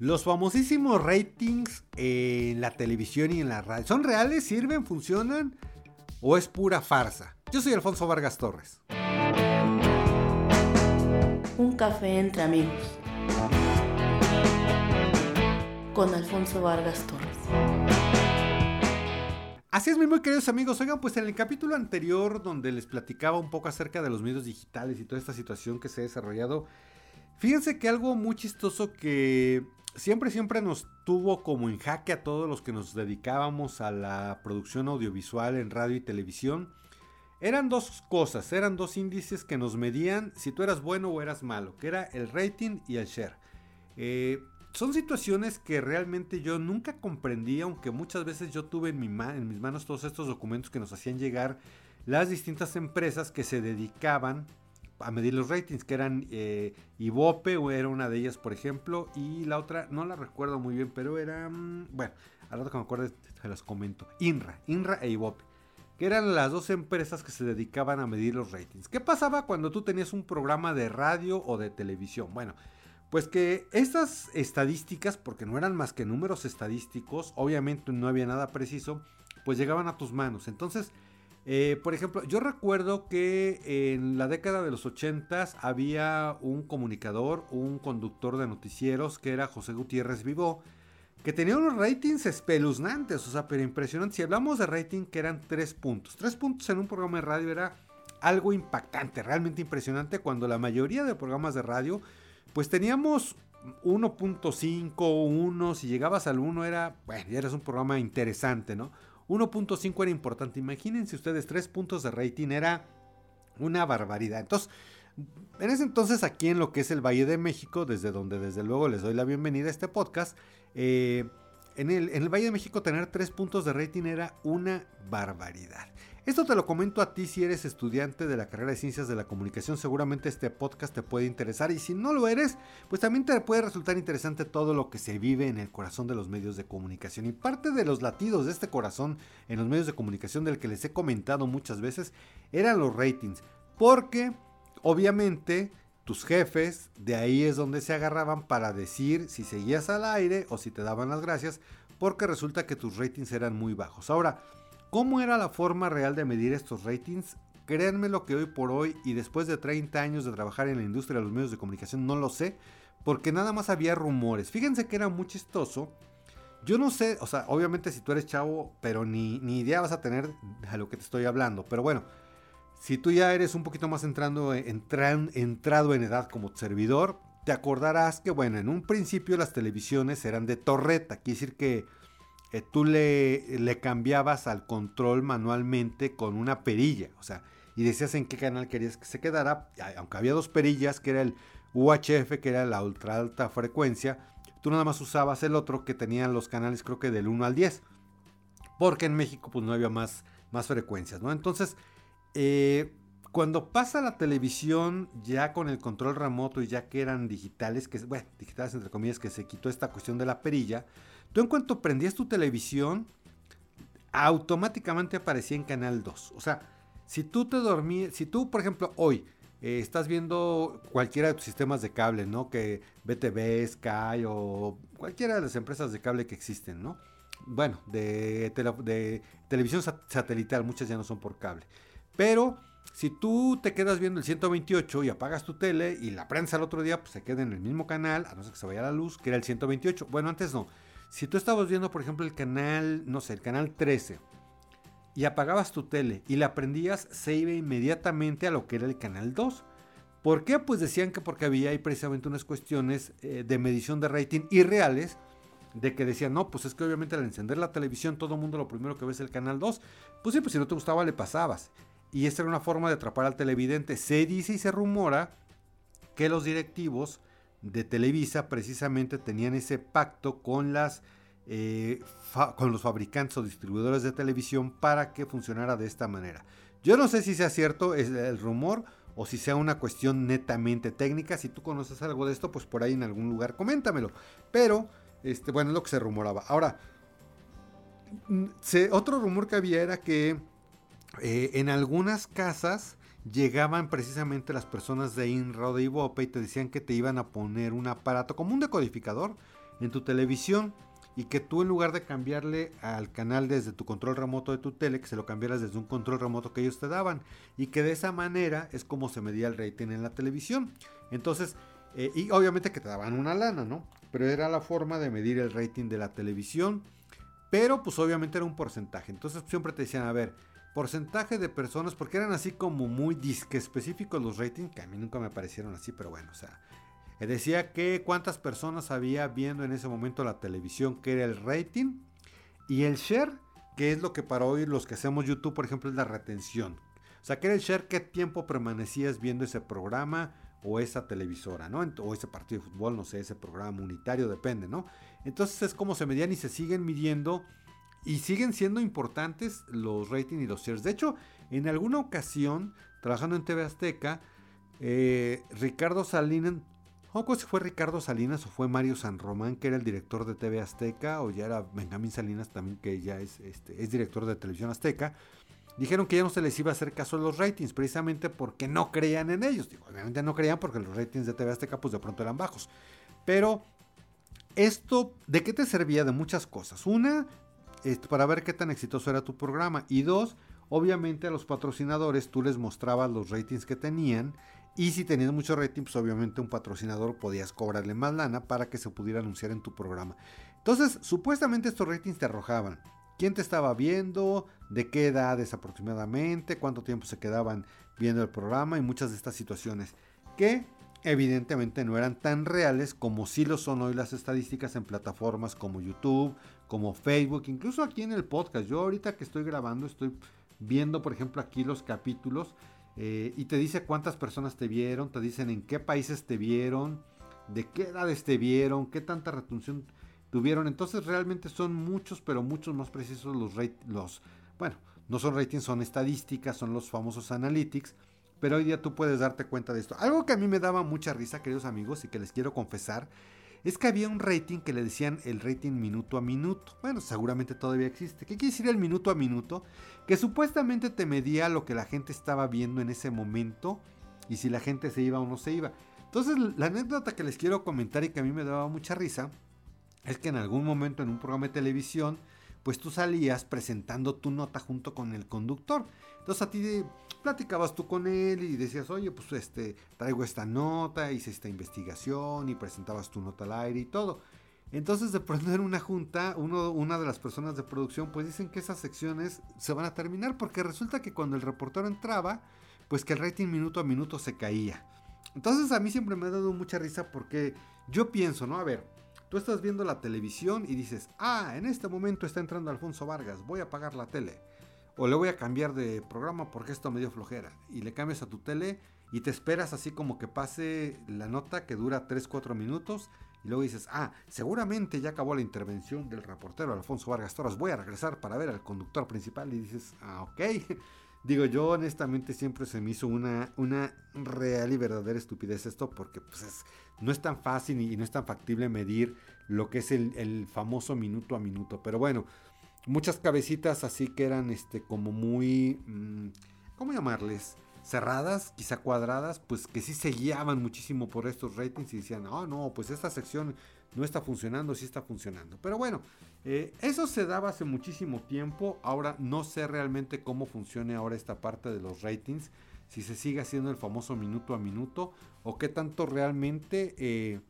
Los famosísimos ratings en la televisión y en la radio, ¿son reales? ¿Sirven? ¿Funcionan? ¿O es pura farsa? Yo soy Alfonso Vargas Torres. Un café entre amigos. Con Alfonso Vargas Torres. Así es, mi muy queridos amigos. Oigan, pues en el capítulo anterior, donde les platicaba un poco acerca de los medios digitales y toda esta situación que se ha desarrollado, fíjense que algo muy chistoso que siempre, siempre nos tuvo como en jaque a todos los que nos dedicábamos a la producción audiovisual en radio y televisión. Eran dos cosas, eran dos índices que nos medían si tú eras bueno o eras malo, que era el rating y el share. Eh, son situaciones que realmente yo nunca comprendí, aunque muchas veces yo tuve en, mi en mis manos todos estos documentos que nos hacían llegar las distintas empresas que se dedicaban a medir los ratings, que eran eh, Ibope, era una de ellas, por ejemplo, y la otra, no la recuerdo muy bien, pero era, mm, bueno, al rato que me acuerdo se las comento, INRA, INRA e Ibope, que eran las dos empresas que se dedicaban a medir los ratings. ¿Qué pasaba cuando tú tenías un programa de radio o de televisión? Bueno, pues que estas estadísticas, porque no eran más que números estadísticos, obviamente no había nada preciso, pues llegaban a tus manos. Entonces, eh, por ejemplo, yo recuerdo que en la década de los 80 había un comunicador, un conductor de noticieros que era José Gutiérrez Vivo, que tenía unos ratings espeluznantes, o sea, pero impresionantes. Si hablamos de rating, que eran tres puntos. Tres puntos en un programa de radio era algo impactante, realmente impresionante, cuando la mayoría de programas de radio, pues teníamos 1.5, 1, si llegabas al 1 era, bueno, ya eres un programa interesante, ¿no? 1.5 era importante. Imagínense ustedes, 3 puntos de rating era una barbaridad. Entonces, en ese entonces aquí en lo que es el Valle de México, desde donde desde luego les doy la bienvenida a este podcast, eh, en, el, en el Valle de México tener 3 puntos de rating era una barbaridad. Esto te lo comento a ti si eres estudiante de la carrera de Ciencias de la Comunicación. Seguramente este podcast te puede interesar y si no lo eres, pues también te puede resultar interesante todo lo que se vive en el corazón de los medios de comunicación. Y parte de los latidos de este corazón en los medios de comunicación del que les he comentado muchas veces eran los ratings. Porque obviamente tus jefes de ahí es donde se agarraban para decir si seguías al aire o si te daban las gracias porque resulta que tus ratings eran muy bajos. Ahora, ¿Cómo era la forma real de medir estos ratings? Créanme lo que hoy por hoy y después de 30 años de trabajar en la industria de los medios de comunicación no lo sé, porque nada más había rumores. Fíjense que era muy chistoso. Yo no sé, o sea, obviamente si tú eres chavo, pero ni, ni idea vas a tener a lo que te estoy hablando. Pero bueno, si tú ya eres un poquito más entrando, entrado en edad como servidor, te acordarás que, bueno, en un principio las televisiones eran de torreta. Quiere decir que eh, tú le, cambiabas al control manualmente con una perilla, o sea, y decías en qué canal querías que se quedara, aunque había dos perillas, que era el UHF, que era la ultra alta frecuencia, tú nada más usabas el otro que tenían los canales creo que del 1 al 10, porque en México pues no había más, más frecuencias, ¿no? Entonces, eh, cuando pasa la televisión ya con el control remoto y ya que eran digitales, que bueno, digitales entre comillas, que se quitó esta cuestión de la perilla, Tú en cuanto prendías tu televisión, automáticamente aparecía en Canal 2. O sea, si tú te dormías, si tú, por ejemplo, hoy eh, estás viendo cualquiera de tus sistemas de cable, ¿no? Que BTV, Sky o cualquiera de las empresas de cable que existen, ¿no? Bueno, de, televisión satelital, muchas ya no son por cable. Pero si tú te quedas viendo el 128 y apagas tu tele y la prensa al otro día, pues se queda en el mismo canal, a no ser que se vaya la luz, que era el 128. Bueno, antes no. Si tú estabas viendo, por ejemplo, el canal, no sé, el canal 13, y apagabas tu tele y la prendías, se iba inmediatamente a lo que era el canal 2. ¿Por qué? Pues decían que porque había ahí precisamente unas cuestiones eh, de medición de rating irreales, de que decían, no, pues es que obviamente al encender la televisión todo el mundo lo primero que ve es el canal 2. Pues sí, pues si no te gustaba le pasabas. Y esta era una forma de atrapar al televidente. Se dice y se rumora que los directivos de Televisa precisamente tenían ese pacto con las eh, con los fabricantes o distribuidores de televisión para que funcionara de esta manera. Yo no sé si sea cierto el rumor o si sea una cuestión netamente técnica. Si tú conoces algo de esto, pues por ahí en algún lugar coméntamelo. Pero, este, bueno, es lo que se rumoraba. Ahora, otro rumor que había era que eh, en algunas casas llegaban precisamente las personas de INRA o de Ibope y te decían que te iban a poner un aparato como un decodificador en tu televisión y que tú en lugar de cambiarle al canal desde tu control remoto de tu tele, que se lo cambiaras desde un control remoto que ellos te daban y que de esa manera es como se medía el rating en la televisión. Entonces, eh, y obviamente que te daban una lana, ¿no? Pero era la forma de medir el rating de la televisión, pero pues obviamente era un porcentaje. Entonces siempre te decían, a ver, porcentaje de personas, porque eran así como muy disque específicos los ratings, que a mí nunca me parecieron así, pero bueno, o sea, eh, decía que cuántas personas había viendo en ese momento la televisión, que era el rating, y el share, que es lo que para hoy los que hacemos YouTube, por ejemplo, es la retención. O sea, que era el share, qué tiempo permanecías viendo ese programa o esa televisora, ¿no? O ese partido de fútbol, no sé, ese programa unitario, depende, ¿no? Entonces es como se medían y se siguen midiendo y siguen siendo importantes los ratings y los shares. De hecho, en alguna ocasión, trabajando en TV Azteca, eh, Ricardo Salinas o si fue Ricardo Salinas o fue Mario San Román, que era el director de TV Azteca, o ya era Benjamín Salinas también, que ya es, este, es director de Televisión Azteca. Dijeron que ya no se les iba a hacer caso a los ratings, precisamente porque no creían en ellos. Obviamente no creían porque los ratings de TV Azteca pues de pronto eran bajos. Pero esto, ¿de qué te servía? De muchas cosas. Una, para ver qué tan exitoso era tu programa. Y dos, obviamente a los patrocinadores tú les mostrabas los ratings que tenían y si tenías mucho rating, pues obviamente un patrocinador podías cobrarle más lana para que se pudiera anunciar en tu programa. Entonces, supuestamente estos ratings te arrojaban quién te estaba viendo, de qué edades aproximadamente, cuánto tiempo se quedaban viendo el programa y muchas de estas situaciones que evidentemente no eran tan reales como sí lo son hoy las estadísticas en plataformas como YouTube, como Facebook, incluso aquí en el podcast. Yo ahorita que estoy grabando estoy viendo, por ejemplo, aquí los capítulos eh, y te dice cuántas personas te vieron, te dicen en qué países te vieron, de qué edades te vieron, qué tanta retención tuvieron. Entonces realmente son muchos, pero muchos más precisos los, los bueno, no son ratings, son estadísticas, son los famosos analytics. Pero hoy día tú puedes darte cuenta de esto. Algo que a mí me daba mucha risa, queridos amigos, y que les quiero confesar, es que había un rating que le decían el rating minuto a minuto. Bueno, seguramente todavía existe. ¿Qué quiere decir el minuto a minuto? Que supuestamente te medía lo que la gente estaba viendo en ese momento y si la gente se iba o no se iba. Entonces, la anécdota que les quiero comentar y que a mí me daba mucha risa es que en algún momento en un programa de televisión, pues tú salías presentando tu nota junto con el conductor. Entonces a ti platicabas tú con él y decías, oye, pues este, traigo esta nota, hice esta investigación y presentabas tu nota al aire y todo. Entonces de pronto en una junta, uno, una de las personas de producción pues dicen que esas secciones se van a terminar porque resulta que cuando el reportero entraba, pues que el rating minuto a minuto se caía. Entonces a mí siempre me ha dado mucha risa porque yo pienso, ¿no? A ver, tú estás viendo la televisión y dices, ah, en este momento está entrando Alfonso Vargas, voy a apagar la tele o le voy a cambiar de programa porque esto me dio flojera. Y le cambias a tu tele y te esperas así como que pase la nota que dura 3-4 minutos. Y luego dices, ah, seguramente ya acabó la intervención del reportero Alfonso Vargas Torres. Voy a regresar para ver al conductor principal. Y dices, ah, ok. Digo, yo honestamente siempre se me hizo una, una real y verdadera estupidez esto porque pues no es tan fácil y no es tan factible medir lo que es el, el famoso minuto a minuto. Pero bueno, muchas cabecitas así que eran este como muy mm, ¿cómo llamarles? Cerradas, quizá cuadradas, pues que sí se guiaban muchísimo por estos ratings y decían, no, no, pues esta sección no está funcionando, sí está funcionando. Pero bueno, eh, eso se daba hace muchísimo tiempo, ahora no sé realmente cómo funcione ahora esta parte de los ratings, si se sigue haciendo el famoso minuto a minuto o qué tanto realmente... Eh,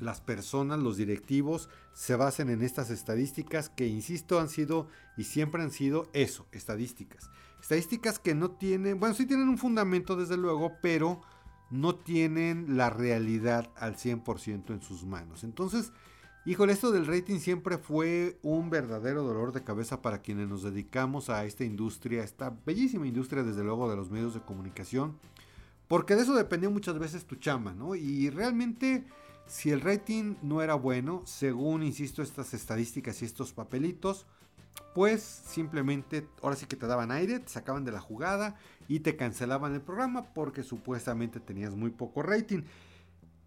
las personas, los directivos, se basen en estas estadísticas que, insisto, han sido y siempre han sido eso, estadísticas. Estadísticas que no tienen, bueno, sí tienen un fundamento desde luego, pero no tienen la realidad al 100% en sus manos. Entonces, híjole, esto del rating siempre fue un verdadero dolor de cabeza para quienes nos dedicamos a esta industria, esta bellísima industria desde luego de los medios de comunicación, porque de eso dependía muchas veces tu chama, ¿no? Y realmente si el rating no era bueno, según, insisto, estas estadísticas y estos papelitos, pues simplemente ahora sí que te daban aire, te sacaban de la jugada y te cancelaban el programa porque supuestamente tenías muy poco rating.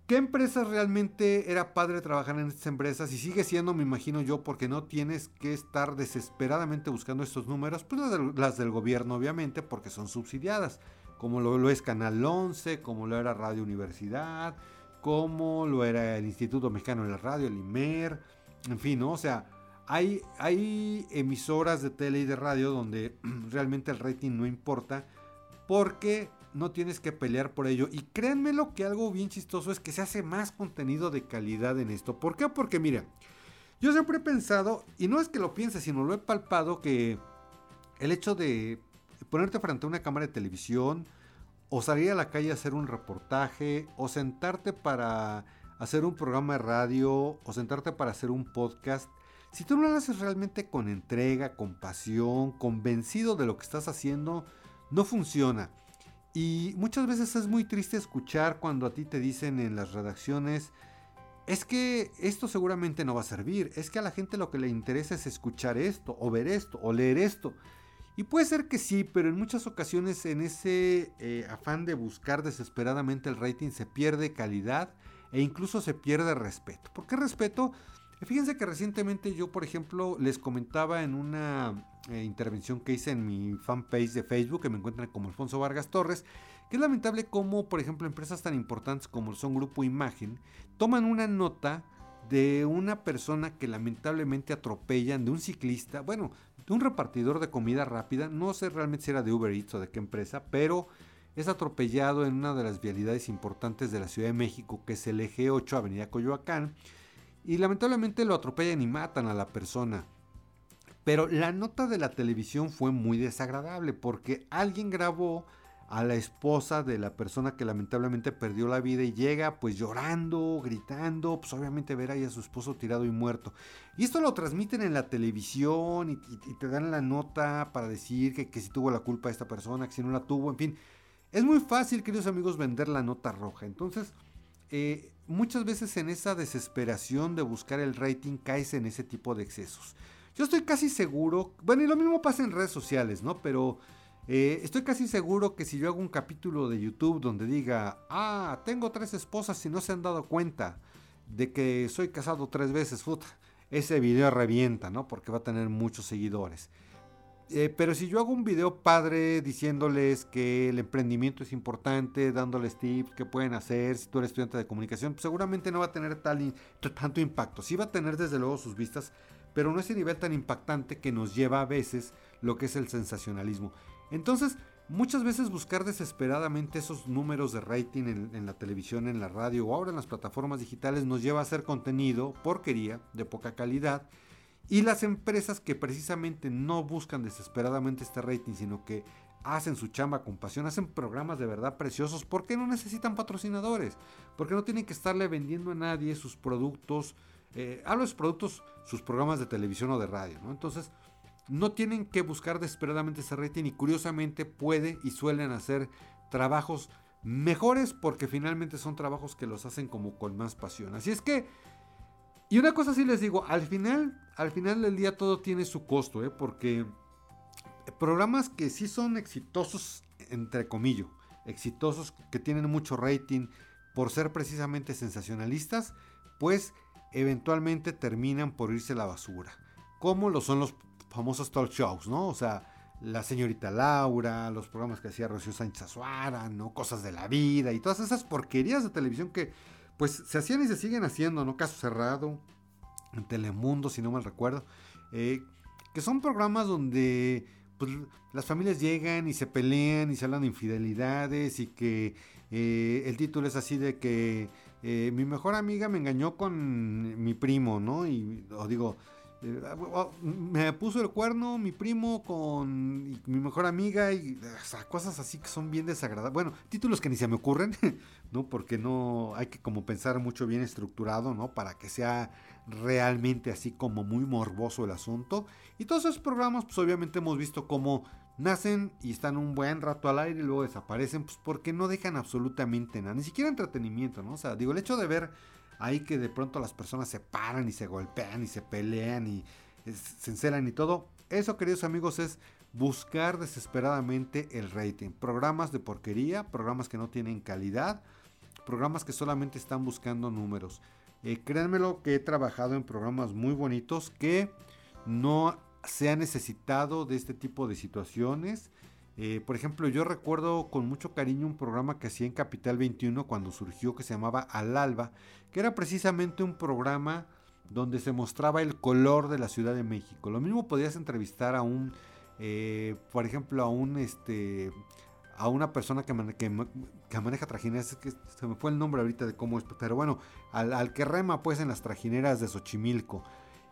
¿Qué empresas realmente era padre trabajar en estas empresas? Y sigue siendo, me imagino yo, porque no tienes que estar desesperadamente buscando estos números, pues las del, gobierno obviamente, porque son subsidiadas, como lo, es Canal 11, como lo era Radio Universidad, como lo era el Instituto Mexicano de la Radio, el IMER, en fin. O sea, hay, emisoras de tele y de radio donde realmente el rating no importa porque no tienes que pelear por ello. Y créanme lo que algo bien chistoso es que se hace más contenido de calidad en esto. ¿Por qué? Porque mira, yo siempre he pensado, y no es que lo piense, sino lo he palpado, que el hecho de ponerte frente a una cámara de televisión, o salir a la calle a hacer un reportaje, o sentarte para hacer un programa de radio, o sentarte para hacer un podcast, si tú lo haces realmente con entrega, con pasión, convencido de lo que estás haciendo, no funciona. Y muchas veces es muy triste escuchar cuando a ti te dicen en las redacciones, es que esto seguramente no va a servir, es que a la gente lo que le interesa es escuchar esto, o ver esto, o leer esto. Y puede ser que sí, pero en muchas ocasiones en ese eh, afán de buscar desesperadamente el rating se pierde calidad e incluso se pierde respeto. ¿Por qué respeto? Fíjense que recientemente yo, por ejemplo, les comentaba en una eh, intervención que hice en mi fanpage de Facebook, que me encuentran como Alfonso Vargas Torres, que es lamentable cómo, por ejemplo, empresas tan importantes como son Grupo Imagen, toman una nota de una persona que lamentablemente atropellan, de un ciclista, bueno, de un repartidor de comida rápida, no sé realmente si era de Uber Eats o de qué empresa, pero es atropellado en una de las vialidades importantes de la Ciudad de México, que es el eje 8, Avenida Coyoacán, y lamentablemente lo atropellan y matan a la persona. Pero la nota de la televisión fue muy desagradable porque alguien grabó a la esposa de la persona que lamentablemente perdió la vida y llega pues llorando, gritando, pues obviamente ver ahí a su esposo tirado y muerto. Y esto lo transmiten en la televisión y, te dan la nota para decir que, si tuvo la culpa esta persona, que si no la tuvo, en fin. Es muy fácil, queridos amigos, vender la nota roja. Entonces, eh, muchas veces en esa desesperación de buscar el rating caes en ese tipo de excesos. Yo estoy casi seguro, bueno, y lo mismo pasa en redes sociales, ¿no? Pero eh, estoy casi seguro que si yo hago un capítulo de YouTube donde diga, ah, tengo tres esposas y no se han dado cuenta de que soy casado tres veces, puta, ese video revienta, ¿no? Porque va a tener muchos seguidores. Eh, pero si yo hago un video padre diciéndoles que el emprendimiento es importante, dándoles tips que pueden hacer si tú eres estudiante de comunicación, pues seguramente no va a tener tal, tanto impacto. Sí va a tener desde luego sus vistas, pero no ese nivel tan impactante que nos lleva a veces lo que es el sensacionalismo. Entonces, muchas veces buscar desesperadamente esos números de rating en, en, la televisión, en la radio o ahora en las plataformas digitales nos lleva a hacer contenido, porquería, de poca calidad y las empresas que precisamente no buscan desesperadamente este rating, sino que hacen su chamba con pasión, hacen programas de verdad preciosos, porque no necesitan patrocinadores, porque no tienen que estarle vendiendo a nadie sus productos, eh, hablo de sus productos, sus programas de televisión o de radio, ¿no? Entonces, no tienen que buscar desesperadamente ese rating y curiosamente puede y suelen hacer trabajos mejores porque finalmente son trabajos que los hacen como con más pasión. Así es que y una cosa sí les digo, al final, al final del día todo tiene su costo, ¿eh? porque programas que sí son exitosos, entre comillas, exitosos, que tienen mucho rating por ser precisamente sensacionalistas, pues eventualmente terminan por irse a la basura. Como lo son los famosos talk shows, ¿no? O sea, la señorita Laura, los programas que hacía Rocío Sánchez Azuara, ¿no? Cosas de la vida y todas esas porquerías de televisión que pues se hacían y se siguen haciendo, ¿no? Caso Cerrado, en Telemundo, si no mal recuerdo, eh, que son programas donde pues, las familias llegan y se pelean y se hablan de infidelidades y que eh, el título es así de que eh, mi mejor amiga me engañó con mi primo, ¿no? Y o digo, me puso el cuerno mi primo con mi mejor amiga y cosas así que son bien desagradables. Bueno, títulos que ni se me ocurren, ¿no? Porque no hay que como pensar mucho bien estructurado, ¿no? Para que sea realmente así como muy morboso el asunto. Y todos esos programas, pues obviamente hemos visto cómo nacen y están un buen rato al aire y luego desaparecen, pues porque no dejan absolutamente nada, ni siquiera entretenimiento, ¿no? O sea, digo, el hecho de ver ahí que de pronto las personas se paran y se golpean y se pelean y se encelan y todo. Eso, queridos amigos, es buscar desesperadamente el rating. Programas de porquería, programas que no tienen calidad, programas que solamente están buscando números. Eh, créanmelo que he trabajado en programas muy bonitos que no se ha necesitado de este tipo de situaciones Eh, por ejemplo, yo recuerdo con mucho cariño un programa que hacía en Capital 21 cuando surgió que se llamaba Al Alba, que era precisamente un programa donde se mostraba el color de la Ciudad de México. Lo mismo podías entrevistar a un, eh, por ejemplo, a un, este, a una persona que, maneja trajineras, que se me fue el nombre ahorita de cómo es, pero bueno, al, al que rema pues en las trajineras de Xochimilco.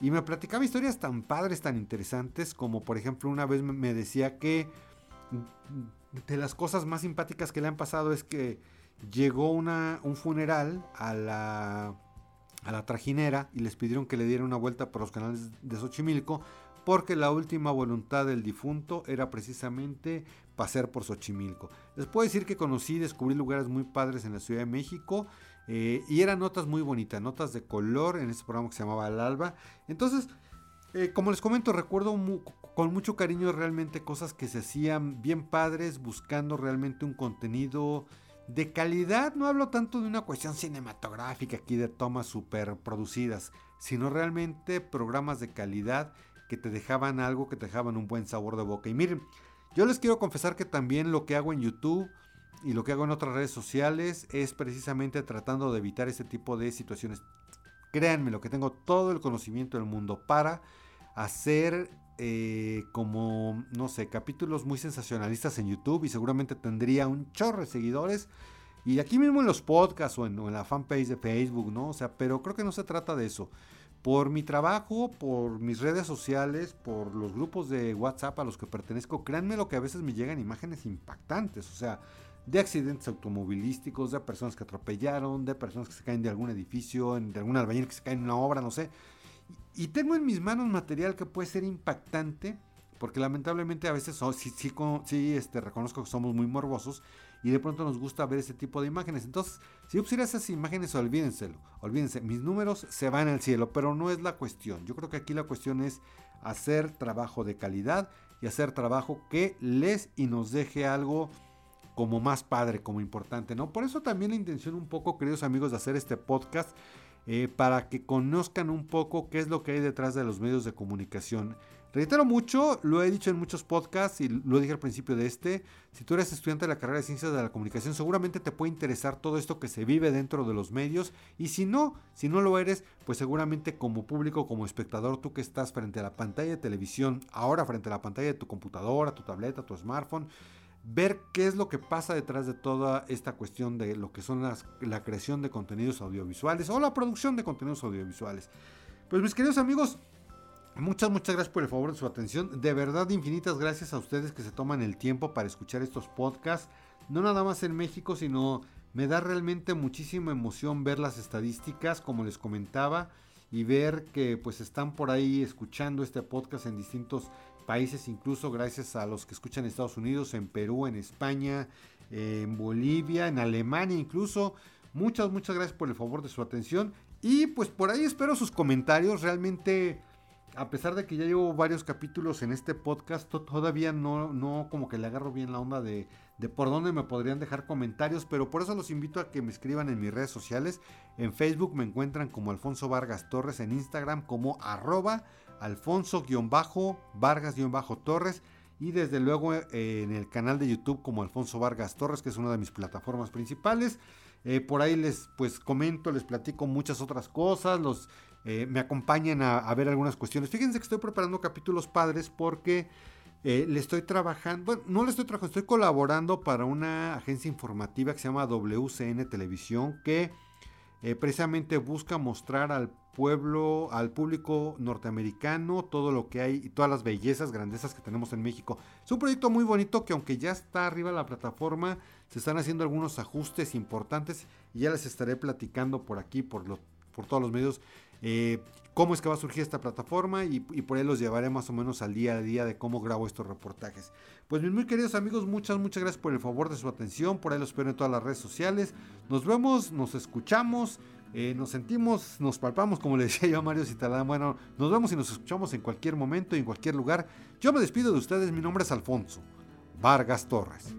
Y me platicaba historias tan padres, tan interesantes, como por ejemplo una vez me decía que de las cosas más simpáticas que le han pasado es que llegó una, un funeral a la, a la trajinera y les pidieron que le diera una vuelta por los canales de Xochimilco porque la última voluntad del difunto era precisamente pasear por Xochimilco. Les puedo decir que conocí y descubrí lugares muy padres en la Ciudad de México eh, y eran notas muy bonitas, notas de color en este programa que se llamaba El Alba. Entonces, eh, como les comento, recuerdo con mucho cariño realmente cosas que se hacían bien padres, buscando realmente un contenido de calidad. No hablo tanto de una cuestión cinematográfica aquí de tomas super producidas, sino realmente programas de calidad que te dejaban algo, que te dejaban un buen sabor de boca. Y miren, yo les quiero confesar que también lo que hago en YouTube y lo que hago en otras redes sociales es precisamente tratando de evitar este tipo de situaciones. Créanme, lo que tengo todo el conocimiento del mundo para hacer eh, como, no sé, capítulos muy sensacionalistas en YouTube y seguramente tendría un chorro de seguidores. Y aquí mismo en los podcasts o en, o en, la fanpage de Facebook, ¿no? O sea, pero creo que no se trata de eso. Por mi trabajo, por mis redes sociales, por los grupos de WhatsApp a los que pertenezco, créanme lo que a veces me llegan imágenes impactantes. O sea, de accidentes automovilísticos, de personas que atropellaron, de personas que se caen de algún edificio, de algún albañil que se cae en una obra, no sé. Y tengo en mis manos material que puede ser impactante, porque lamentablemente a veces sí, sí, sí este, reconozco que somos muy morbosos y de pronto nos gusta ver ese tipo de imágenes. Entonces, si pusiera esas imágenes, olvídenselo. Olvídense, mis números se van al cielo, pero no es la cuestión. Yo creo que aquí la cuestión es hacer trabajo de calidad y hacer trabajo que les y nos deje algo como más padre, como importante, ¿no? Por eso también la intención un poco, queridos amigos, de hacer este podcast, eh, para que conozcan un poco qué es lo que hay detrás de los medios de comunicación. Reitero mucho, lo he dicho en muchos podcasts y lo dije al principio de este, si tú eres estudiante de la carrera de Ciencias de la Comunicación, seguramente te puede interesar todo esto que se vive dentro de los medios y si no, si no lo eres, pues seguramente como público, como espectador, tú que estás frente a la pantalla de televisión, ahora frente a la pantalla de tu computadora, tu tableta, tu smartphone, ver qué es lo que pasa detrás de toda esta cuestión de lo que son la creación de contenidos audiovisuales o la producción de contenidos audiovisuales. Pues mis queridos amigos, muchas, muchas gracias por el favor de su atención. De verdad, infinitas gracias a ustedes que se toman el tiempo para escuchar estos podcasts. No nada más en México, sino me da realmente muchísima emoción ver las estadísticas, como les comentaba, y ver que pues están por ahí escuchando este podcast en distintos países, incluso gracias a los que escuchan en Estados Unidos, en Perú, en España, en Bolivia, en Alemania incluso. Muchas, muchas gracias por el favor de su atención. Y pues por ahí espero sus comentarios. Realmente, a pesar de que ya llevo varios capítulos en este podcast, todavía no, no como que le agarro bien la onda de, de por dónde me podrían dejar comentarios. Pero por eso los invito a que me escriban en mis redes sociales. En Facebook me encuentran como Alfonso Vargas Torres, en Instagram como arroba Alfonso-Vargas-Torres y desde luego eh, en el canal de YouTube como Alfonso Vargas Torres, que es una de mis plataformas principales. Eh, por ahí les pues comento, les platico muchas otras cosas, los eh, me acompañan a, ver algunas cuestiones. Fíjense que estoy preparando capítulos padres porque le estoy trabajando, bueno, no le estoy trabajando, estoy colaborando para una agencia informativa que se llama WCN Televisión que precisamente busca mostrar al pueblo, al público norteamericano, todo lo que hay y todas las bellezas, grandezas que tenemos en México. Es un proyecto muy bonito que aunque ya está arriba la plataforma, se están haciendo algunos ajustes importantes y ya les estaré platicando por aquí, por, por todos los medios, eh, cómo es que va a surgir esta plataforma y, por ahí los llevaré más o menos al día a día de cómo grabo estos reportajes. Pues mis muy queridos amigos, muchas, muchas gracias por el favor de su atención, por ahí los espero en todas las redes sociales. Nos vemos, nos escuchamos. Eh, nos sentimos, nos palpamos, como le decía yo a Mario Citalán. Bueno, nos vemos y nos escuchamos en cualquier momento y en cualquier lugar. Yo me despido de ustedes, mi nombre es Alfonso Vargas Torres.